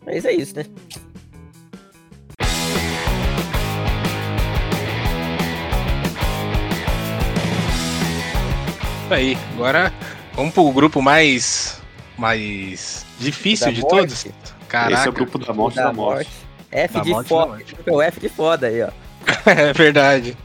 Mas é isso, né? Aí. Agora vamos pro grupo mais. mais difícil Da de morte. todos. Caraca. Esse é o grupo da morte da, morte. F Da de morte, da foda. morte. É o F de foda aí, ó. é verdade.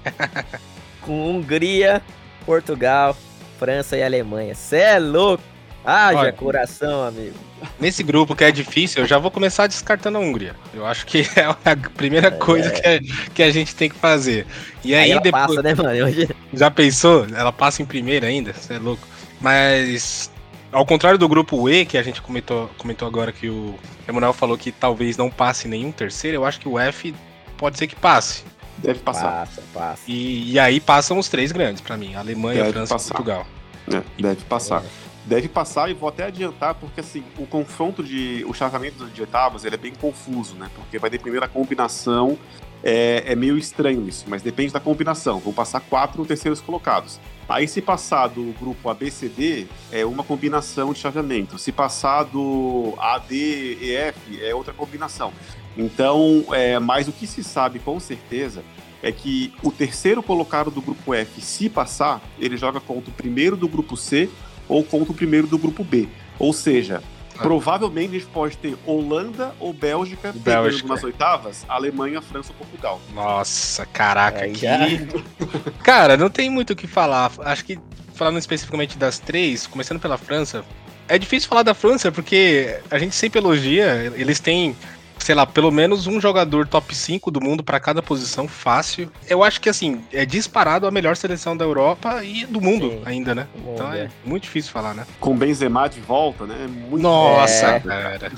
com Hungria, Portugal, França e Alemanha. Cê é louco! Haja Olha. coração, amigo. Nesse grupo que é difícil, eu já vou começar descartando a Hungria. Eu acho que é a primeira coisa que a, que a gente tem que fazer. E aí, Aí, ela depois. passa, né, mano? Hoje... Já pensou? Ela passa em primeira ainda? Você é louco. Mas, ao contrário do grupo E, que a gente comentou, comentou agora que o Emanuel falou que talvez não passe nenhum terceiro, eu acho que o F pode ser que passe. Deve passar. Passa, passa. E, e aí passam os três grandes pra mim: Alemanha, Deve França passar. e Portugal. É, deve passar. Deve passar e vou até adiantar, porque assim, o confronto de. O chaveamento de oitavas ele é bem confuso, né? Porque vai depender da combinação. É, é meio estranho isso, mas depende da combinação. Vão passar quatro terceiros colocados. Aí, se passar do grupo ABCD, é uma combinação de chaveamento. Se passar do AD e F, é outra combinação. Então, é, mas o que se sabe com certeza é que o terceiro colocado do grupo F, se passar, ele joga contra o primeiro do grupo C ou contra o primeiro do grupo B. Ou seja, Ah. provavelmente a gente pode ter Holanda ou Bélgica Bélgica. nas oitavas, Alemanha, França ou Portugal. Nossa, caraca, Aí que. Cara, não tem muito o que falar. Acho que, falando especificamente das três, começando pela França, é difícil falar da França porque a gente sempre elogia. Eles têm, sei lá, pelo menos um jogador top 5 do mundo pra cada posição, fácil. Eu acho que, assim, é disparado a melhor seleção da Europa e do mundo Sim, ainda, né? mundo, Então é é. muito difícil falar, né? Com Benzema de volta, né? Muito Nossa, É. cara.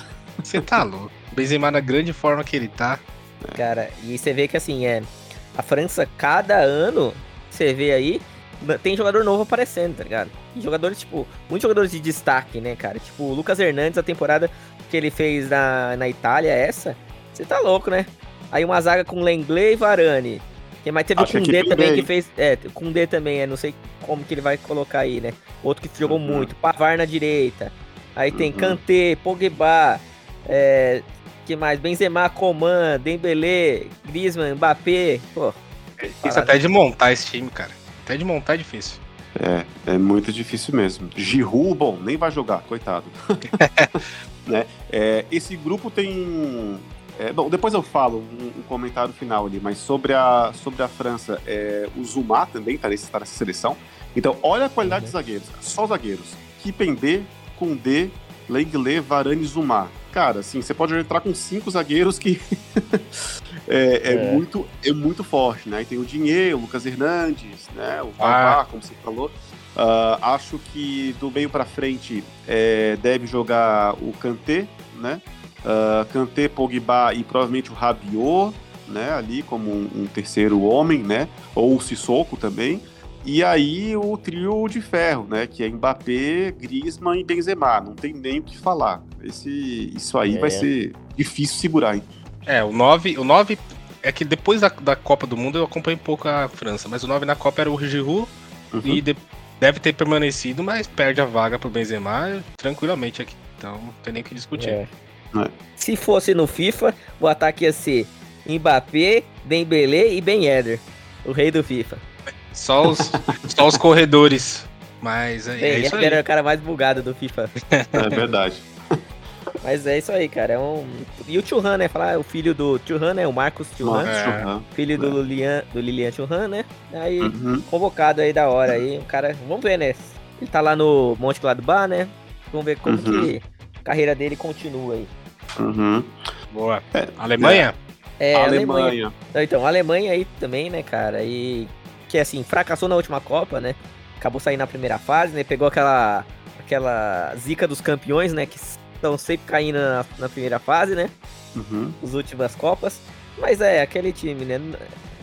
Você tá louco. Benzema na grande forma que ele tá. Cara, e você vê que assim, é. A França, cada ano, você vê aí, tem jogador novo aparecendo, tá ligado? E jogadores, tipo, muitos jogadores de destaque, né, cara? Tipo, o Lucas Hernandes, a temporada que ele fez na, na Itália, essa, você tá louco, né? Aí uma zaga com Lenglet e Varane. Quem mais teve Acho o que Koundé aqui também, bem. que fez. É, o Koundé também, é, não sei como que ele vai colocar aí, né? Outro que jogou Uhum. muito. Pavar na direita. Aí tem Uhum. Kanté, Pogba, é, que mais? Benzema, Coman, Dembélé, Griezmann, Mbappé. Pô, Isso até de montar esse time, cara. Até de montar é difícil. É, é muito difícil mesmo. Giroud, bom, nem vai jogar, coitado. né? É, esse grupo tem. é, bom, depois eu falo um, um comentário final ali, mas sobre a, sobre a França, é, o Zuma também tá, nesse, tá nessa seleção. Então, olha a qualidade Uhum. dos zagueiros. Só zagueiros. Kipembe, Koundé, Lenglet, Varane e Zuma. Cara, assim, você pode entrar com cinco zagueiros que é, é É. Muito, é muito forte, né? E tem o Dinheiro, o Lucas Hernandes, né? O Ah. Vavá, como você falou. Ah, acho que do meio pra frente é, deve jogar o Kanté, né? Uh, Kanté, Pogba e provavelmente o Rabiot, né? Ali como um, um terceiro homem, né? Ou o Sissoko também. E aí o trio de ferro, né? Que é Mbappé, Griezmann e Benzema. Não tem nem o que falar. Esse, isso aí É. vai ser difícil segurar, hein? É, o 9, o 9 é que depois da, da Copa do Mundo eu acompanhei um pouco a França, mas o 9 na Copa era o Giroud Uhum. e de- deve ter permanecido, mas perde a vaga pro Benzema tranquilamente aqui. Então não tem nem o que discutir. É. É. Se fosse no FIFA, o ataque ia ser Mbappé, Dembélé e Ben Yedder, o rei do FIFA. Só os, só os corredores. Mas é, Ben é isso aí. era o cara mais bugado do FIFA. É verdade. Mas é isso aí, cara. É um... E o Churran, né? Falar o filho do Churran, né? O Marcos Churran. Marcos É. Filho do Lilian, do Lilian Churran, né? Aí, Uhum. convocado aí da hora aí. O cara, vamos ver, né? Ele tá lá no Monte Gladbach, né? Vamos ver como Uhum. que a carreira dele continua aí. Uhum. Boa. É, Alemanha? É, a Alemanha. Alemanha. Então, Alemanha aí também, né, cara? E que assim, fracassou na última Copa, né? Acabou saindo na primeira fase, né? Pegou aquela aquela zica dos campeões, né? Que estão sempre caindo na, na primeira fase, né? Uhum. As últimas Copas. Mas é, aquele time, né?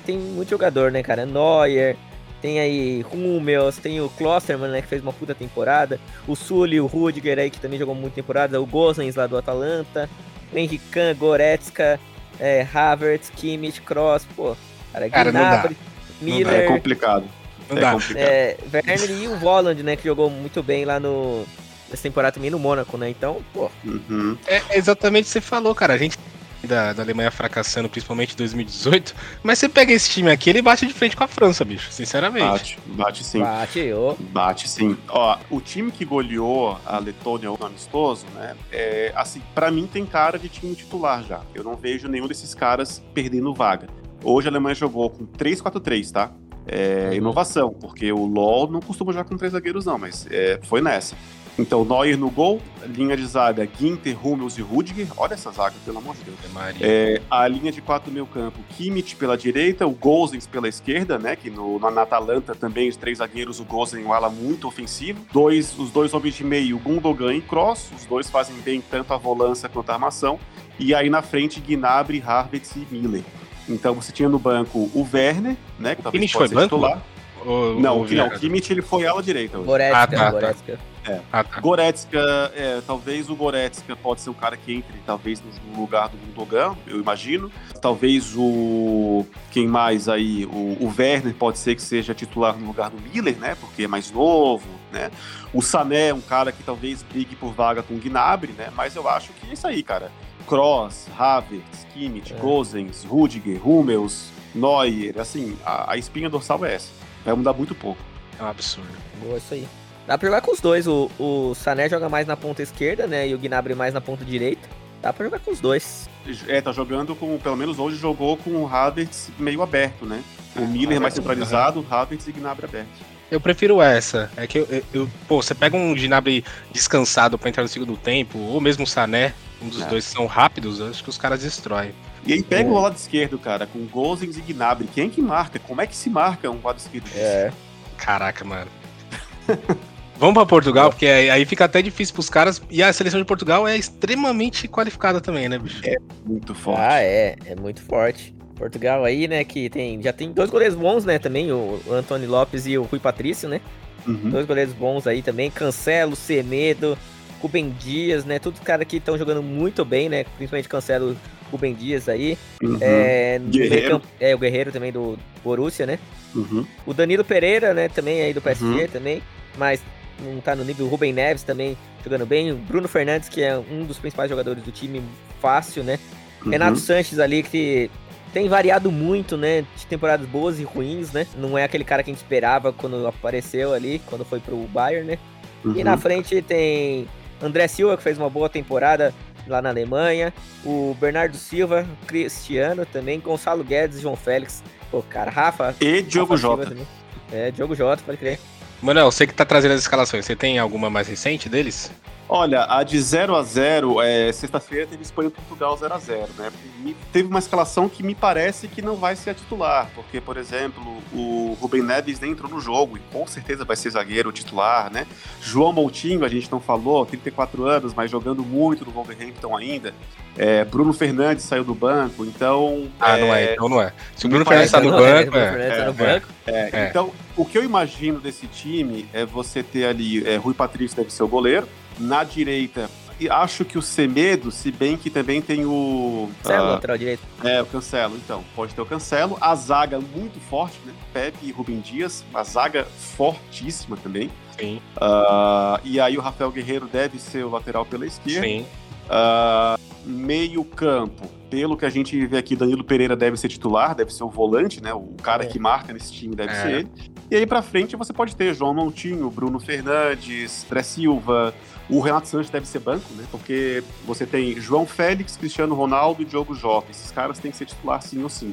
Tem muito jogador, né, cara? Neuer, tem aí Hummels, tem o Klosterman, né? Que fez uma puta temporada. O Sully, o Rudiger aí, que também jogou muita temporada. O Gosens lá do Atalanta. O Henrique Kahn, Goretzka, é, Havertz, Kimmich, Kroos, pô. Cara, Cara, não dá. Gnabry, É Miller, complicado. Não é dá. complicado. é, Werner e o Voland, né? Que jogou muito bem lá no... Nessa temporada também no Mônaco, né? Então, pô, Uhum. É exatamente o que você falou, cara. A gente da, da Alemanha fracassando, principalmente em 2018. Mas você pega esse time aqui, ele bate de frente com a França, bicho. Sinceramente. Bate, bate sim. bate, ô. Bate sim. Ó, o time que goleou a Letônia no amistoso, né? É, assim, para mim tem cara de time titular já. Eu não vejo nenhum desses caras perdendo vaga. Hoje a Alemanha jogou com 3-4-3, tá? É, inovação, porque o LoL não costuma jogar com três zagueiros, não, mas é, foi nessa. Então, Neuer no gol, linha de zaga, Ginter, Hummels e Rudiger. Olha essa zaga, pelo amor de Deus. Maria. É, a linha de quatro do meio campo, Kimmich pela direita, o Gozens pela esquerda, né? Que no, na, na Atalanta também os três zagueiros, o Gozens e o ala muito ofensivo. Dois, os dois homens de meio, Gundogan e Cross. Os dois fazem bem tanto a volância quanto a armação. E aí na frente, Gnabry, Harvitz e Miller. Então você tinha no banco o Werner, né? Que talvez Kimmich foi banco? titular. O- Não, o o, não, o Kimmich ele foi ala direita hoje. Ah, tá, tá. Goretzka. Ah, tá. Goretzka, é, talvez o Goretzka pode ser o cara que entre, talvez no lugar do Gundogan, eu imagino. Talvez o. Quem mais aí? O, o Werner pode ser que seja titular no lugar do Miller, né? Porque é mais novo, né? O Sané é um cara que talvez brigue por vaga com o Gnabry, né? Mas eu acho que é isso aí, cara. Kroos, Havertz, Kimmich, É. Gozens, Rudiger, Hummels, Neuer, assim, a, a espinha dorsal é essa. Vai mudar muito pouco. É um absurdo. Boa, isso aí. Dá pra jogar com os dois. O, o Sané joga mais na ponta esquerda, né? E o Gnabry mais na ponta direita. Dá pra jogar com os dois. É, tá jogando com, pelo menos hoje jogou com o Havertz meio aberto, né? O Ah, Miller mais centralizado, o Havertz e Gnabry aberto. Eu prefiro essa. É que eu, eu- eu- pô, você pega um Gnabry descansado pra entrar no segundo tempo, ou mesmo o Sané, um dos É. dois são rápidos, eu acho que os caras destroem. E aí pega É. o lado esquerdo, cara, com Gozens e Gnabry. Quem que marca? Como é que se marca um lado esquerdo? É. Caraca, mano. Vamos pra Portugal, porque aí fica até difícil pros caras. E a seleção de Portugal é extremamente qualificada também, né, bicho? Muito forte. Ah, é. É muito forte. Portugal aí, né? Que tem. Já tem dois goleiros bons, né? Também. O, Antônio Lopes e o Rui Patrício, né? Uhum. Dois goleiros bons aí também. Cancelo, Semedo, Rubem Dias, né? Todos os caras que estão jogando muito bem, né? Principalmente Cancelo, Rubem Dias aí. Uhum. É, Guerreiro. é, o Guerreiro também do Borussia, né? Uhum. O Danilo Pereira, né, também aí do PSG Uhum. também, mas não tá no nível. O Rubem Neves também jogando bem. O Bruno Fernandes, que é um dos principais jogadores do time, fácil, né? Uhum. Renato Sanches ali, que tem variado muito, né? De temporadas boas e ruins, né? Não é aquele cara que a gente esperava quando apareceu ali, quando foi pro Bayern, né? E Uhum. na frente tem André Silva, que fez uma boa temporada lá na Alemanha. O Bernardo Silva, Cristiano também, Gonçalo Guedes, João Félix. Pô, cara, Rafa. E Diogo Rafa Jota. É, Diogo Jota, pode crer. Manuel, você que tá trazendo as escalações, você tem alguma mais recente deles? Olha, a de 0 a 0 é, sexta-feira teve Espanha e Portugal 0 a 0 né? Me- teve uma escalação que me parece que não vai ser a titular, porque, por exemplo, o Rubem Neves nem entrou no jogo e com certeza vai ser zagueiro titular, né? João Moutinho, a gente não falou, 34 anos, mas jogando muito no Wolverhampton ainda. É, Bruno Fernandes saiu do banco, então. Ah, não é, então não é. Se o Bruno Fernandes tá parece no né? banco, é. Fernandes tá no é, banco. É, É. Então, o que eu imagino desse time é você ter ali é, Rui Patrício deve ser o goleiro. Na direita, e acho que o Semedo, se bem que também tem o. É ah, lateral direito. É, o Cancelo, então. Pode ter o Cancelo. A zaga muito forte, né? Pepe e Rubem Dias. A zaga fortíssima também. Sim, Ah, e aí o Rafael Guerreiro deve ser o lateral pela esquerda. sim. Ah, meio campo. Pelo que a gente vê aqui, Danilo Pereira deve ser titular, deve ser o volante, né? O cara É. que marca nesse time deve É. ser ele. E aí pra frente você pode ter João Montinho, Bruno Fernandes, André Silva. O Renato Sanches deve ser banco, né? Porque você tem João Félix, Cristiano Ronaldo e Diogo Jota. Esses caras têm que ser titular sim ou sim.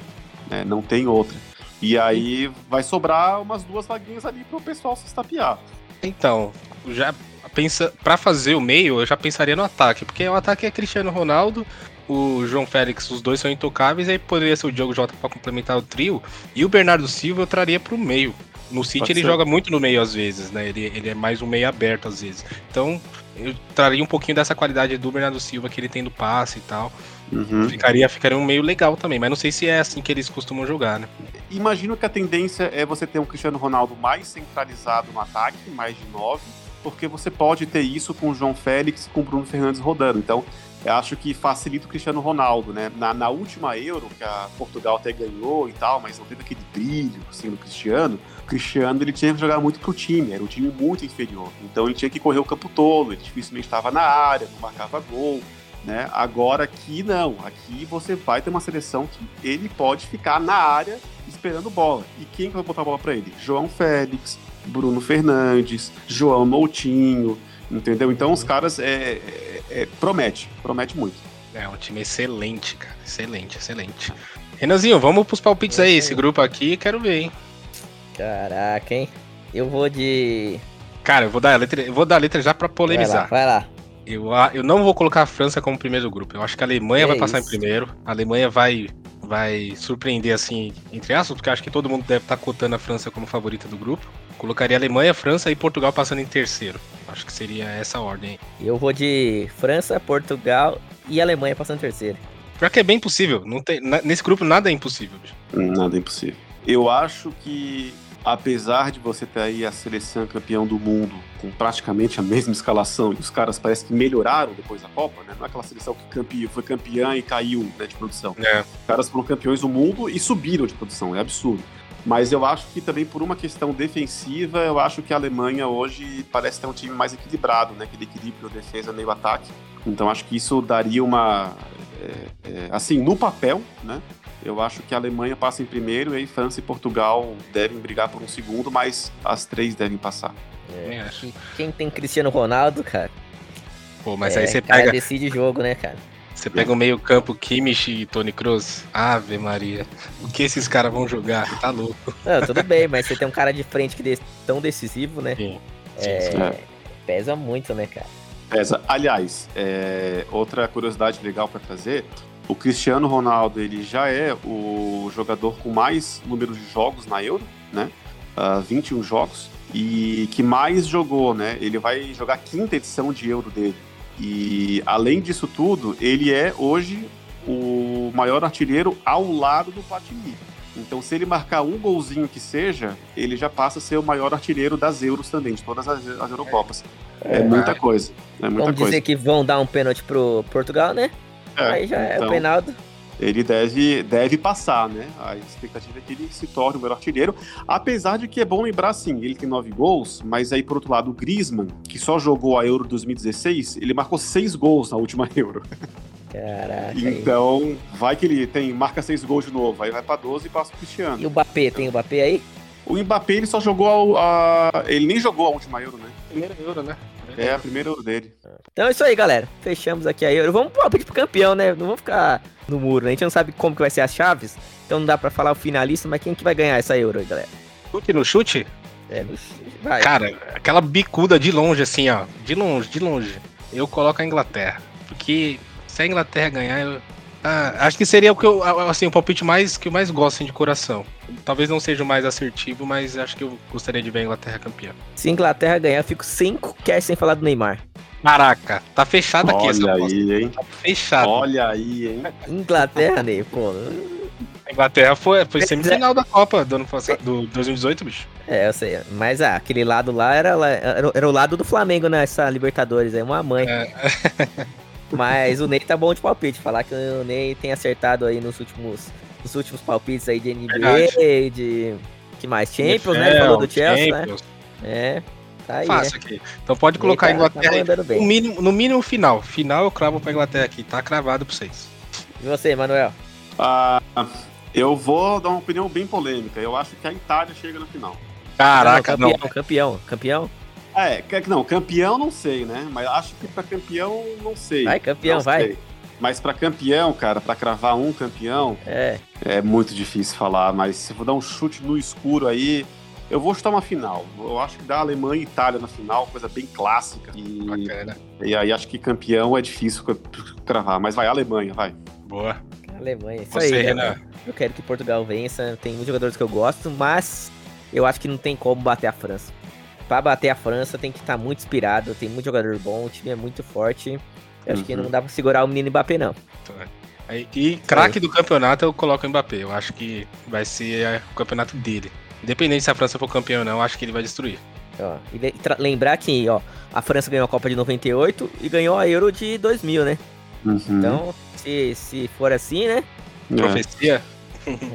né? Não tem outra. E aí vai sobrar umas duas vaguinhas ali pro pessoal se estapear. Então, já pensa para fazer o meio, eu já pensaria no ataque, porque o ataque é Cristiano Ronaldo, o João Félix, os dois são intocáveis, aí poderia ser o Diogo Jota para complementar o trio, e o Bernardo Silva eu traria pro meio. No City Pode ele ser. joga muito no meio às vezes, né? Ele, ele é mais um meio aberto às vezes. Então, eu traria um pouquinho dessa qualidade do Bernardo Silva que ele tem do passe e tal. Uhum. Ficaria, ficaria um meio legal também, mas não sei se é assim que eles costumam jogar, né? Imagino que a tendência é você ter um Cristiano Ronaldo mais centralizado no ataque, mais de nove, porque você pode ter isso com o João Félix e com o Bruno Fernandes rodando. Então, eu acho que facilita o Cristiano Ronaldo, né? Na, na última Euro, que a Portugal até ganhou e tal, mas não teve aquele brilho, assim, do Cristiano, o Cristiano, ele tinha que jogar muito pro time, era um time muito inferior. Então, ele tinha que correr o campo todo, ele dificilmente estava na área, não marcava gol, né? Agora aqui não, aqui você vai ter uma seleção que ele pode ficar na área esperando bola. E quem que vai botar a bola para ele? João Félix, Bruno Fernandes, João Moutinho, entendeu? Então os caras é, é- é- promete, promete muito. É um time excelente, cara. Excelente, excelente. Renanzinho, vamos pros palpites aí. Esse grupo aqui, quero ver, hein? Caraca, hein? Eu vou de. Cara, eu vou dar a letra, eu vou dar a letra já pra Vai lá, polemizar. vai lá. Eu, a- eu não vou colocar a França como primeiro do grupo. Eu acho que a Alemanha Que vai passar isso? em primeiro. A Alemanha vai, vai surpreender, assim, entre aspas, porque eu acho que todo mundo deve estar cotando a França como favorita do grupo. Colocaria Alemanha, França e Portugal passando em terceiro. Acho que seria essa a ordem. Eu vou de França, Portugal e Alemanha passando terceiro. Pior que é bem possível. Não tem, nesse grupo nada é impossível, bicho. Nada impossível. Eu acho que, apesar de você ter aí a seleção campeão do mundo com praticamente a mesma escalação, e os caras parece que melhoraram depois da Copa, né? Não é aquela seleção que campe- foi campeã e caiu né, de produção. É. Os caras foram campeões do mundo e subiram de produção, é absurdo. Mas eu acho que também por uma questão defensiva, eu acho que a Alemanha hoje parece ter um time mais equilibrado, né? Aquele equilíbrio defesa meio ataque. Então acho que isso daria uma. é, é, assim, no papel, né? Eu acho que a Alemanha passa em primeiro e aí França e Portugal devem brigar por um segundo, mas as três devem passar. Também acho. Quem tem Cristiano Ronaldo, cara? Pô, mas é, aí você cara pega, decide jogo, né, cara? Você pega o meio campo Kimmich e Tony Kroos. Ave Maria. O que esses caras vão jogar? Tá louco. Não, tudo bem, mas você tem um cara de frente que é tão decisivo, né? Sim. É, sim. É. Pesa muito, né, cara? Pesa. Aliás, é, outra curiosidade legal para trazer: o Cristiano Ronaldo ele já é o jogador com mais número de jogos na Euro, né? Ah, 21 jogos e que mais jogou, né? Ele vai jogar a quinta edição de Euro dele. E além disso tudo, ele é hoje o maior artilheiro ao lado do Platini. Então, se ele marcar um golzinho que seja, ele já passa a ser o maior artilheiro das Euros também, de todas as, as Eurocopas. É, muita coisa. É muita Vamos coisa. dizer que vão dar um pênalti pro Portugal, né? É, Aí já é então, o penaldo. Ele deve, deve passar, né? A expectativa é que ele se torne o melhor artilheiro. Apesar de que é bom lembrar, assim, ele tem nove gols, mas aí, por outro lado, o Griezmann, que só jogou a Euro 2016, ele marcou seis gols na última Euro. Caraca. Então, vai que ele tem, marca seis gols de novo, aí vai pra 12 e passa E Cristiano. o Mbappé, tem o Mbappé aí? O Mbappé, ele só jogou a, a- Ele nem jogou a última Euro, né? Primeiro euro, né? É a primeira Euro dele. Então é isso aí, galera. Fechamos aqui a Euro. Vamos pro palpite pro campeão, né? Não vamos ficar no muro, né? A gente não sabe como que vai ser as chaves, então não dá pra falar o finalista, mas quem que vai ganhar essa Euro aí, galera? Chute no chute? É, no- vai. Cara, aquela bicuda de longe, assim, ó. De longe, de longe. Eu coloco a Inglaterra. Porque se a Inglaterra ganhar, eu. Ah, acho que seria o que eu, assim, o palpite mais que eu mais gosto assim, de coração. Talvez não seja o mais assertivo, mas acho que eu gostaria de ver a Inglaterra campeã. Se a Inglaterra ganhar, eu fico cinco cash sem falar do Neymar. Caraca, tá fechada aqui essa Olha aposta. aí, hein? Tá fechado. Olha aí, hein? Inglaterra, Ney, pô. A Inglaterra foi, foi semifinal da Copa do ano passado, do 2018, bicho. É, eu sei. Mas ah, aquele lado lá era, era, era o lado do Flamengo nessa Libertadores, é uma mãe. É. Mas o Ney tá bom de palpite. Falar que o Ney tem acertado aí nos últimos, nos últimos palpites aí de NBA, Verdade. de. Que mais? Champions, né? Falou do Chelsea, né? Champions. É. Tá aí. Fácil né? aqui. Então pode colocar Ney tá- Inglaterra tá no, mínimo, no mínimo final. Final eu cravo pra Inglaterra aqui. Tá cravado pra vocês. E você, Manuel? Ah, eu vou dar uma opinião bem polêmica. Eu acho que a Itália chega na final. Caraca, não, não. campeão, campeão, campeão. É, não, campeão não sei, né? Mas acho que pra campeão não sei. Vai, campeão, Não vai. sei. Mas pra campeão, cara, pra cravar um campeão, É. é muito difícil falar. Mas se eu vou dar um chute no escuro aí, eu vou chutar uma final. Eu acho que dá Alemanha e Itália na final, coisa bem clássica. E, Bacana. e aí acho que campeão é difícil cravar. Mas vai, Alemanha, vai. Boa. Alemanha, isso Você, aí. né? Renan. Eu quero que Portugal vença. Tem muitos jogadores que eu gosto, mas eu acho que não tem como bater a França. Pra bater a França tem que estar muito inspirado. Tem muito jogador bom, o time é muito forte. Eu acho que Uhum. não dá pra segurar o menino Mbappé, não. Aí, e craque do campeonato eu coloco o Mbappé. Eu acho que vai ser é, o campeonato dele. Independente se a França for campeão ou não, eu acho que ele vai destruir. Ó, e lembrar que ó, a França ganhou a Copa de 98 e ganhou a Euro de 2000, né? Uhum. Então, se, se for assim, né? É. Profecia.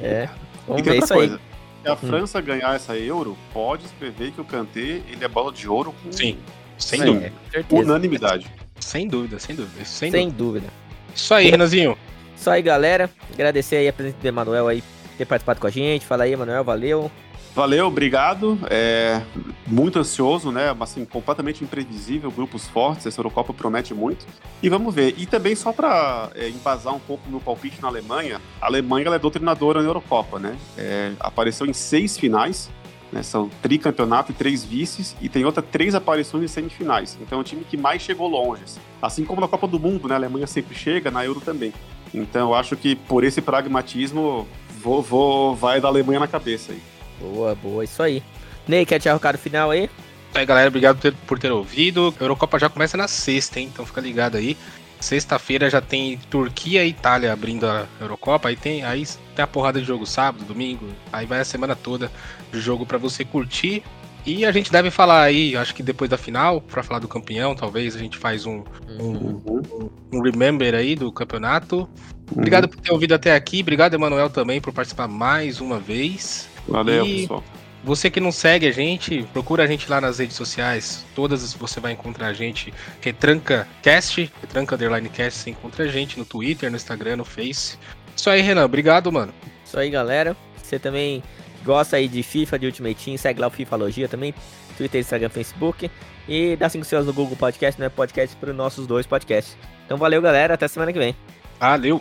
É. E Vamos tem ver outra isso aí. Se a França ganhar essa Euro, pode escrever que o Kanté ele é bola de ouro com Sim. Sem É, dúvida. unanimidade. Sem dúvida, sem dúvida. Sem, Sem dúvida. dúvida. Isso aí, Renanzinho. Isso aí, galera. Agradecer aí a presença do Emanuel aí por ter participado com a gente. Fala aí, Emanuel, valeu. Valeu, obrigado. É, muito ansioso, né? Assim, completamente imprevisível, grupos fortes. Essa Eurocopa promete muito. E vamos ver. E também, só para embasar um pouco meu palpite na Alemanha, a Alemanha ela é doutrinadora na Eurocopa, né? É, apareceu em seis finais, né? São tricampeonato e três vices, e tem outra três aparições em semifinais. Então é o time que mais chegou longe. Assim como na Copa do Mundo, né? A Alemanha sempre chega, na Euro também. Então eu acho que por esse pragmatismo, vou, vou, vai da Alemanha na cabeça aí. Boa, boa, isso aí. Ney, quer tirar o final aí? Aí, galera. Obrigado por ter, por ter ouvido. A Eurocopa já começa na sexta, hein? Então fica ligado aí. Sexta-feira já tem Turquia e Itália abrindo a Eurocopa. Aí tem, aí tem a porrada de jogo sábado, domingo. Aí vai a semana toda de jogo pra você curtir. E a gente deve falar aí, acho que depois da final, pra falar do campeão, talvez a gente faz um, um, um remember aí do campeonato. Obrigado por ter ouvido até aqui. Obrigado, Emanuel, também, por participar mais uma vez. Valeu, E- pessoal. Você que não segue a gente, procura a gente lá nas redes sociais. Todas você vai encontrar a gente. Retranca Cast, Retranca Underline Cast, você encontra a gente no Twitter, no Instagram, no Face. Isso aí, Renan. Obrigado, mano. Isso aí, galera. Você também gosta aí de FIFA, de Ultimate Team, segue lá o FIFAlogia também. Twitter, Instagram, Facebook. E dá 5 estrelas no Google Podcast, né? Podcast para os nossos dois podcasts. Então valeu, galera. Até semana que vem. Valeu.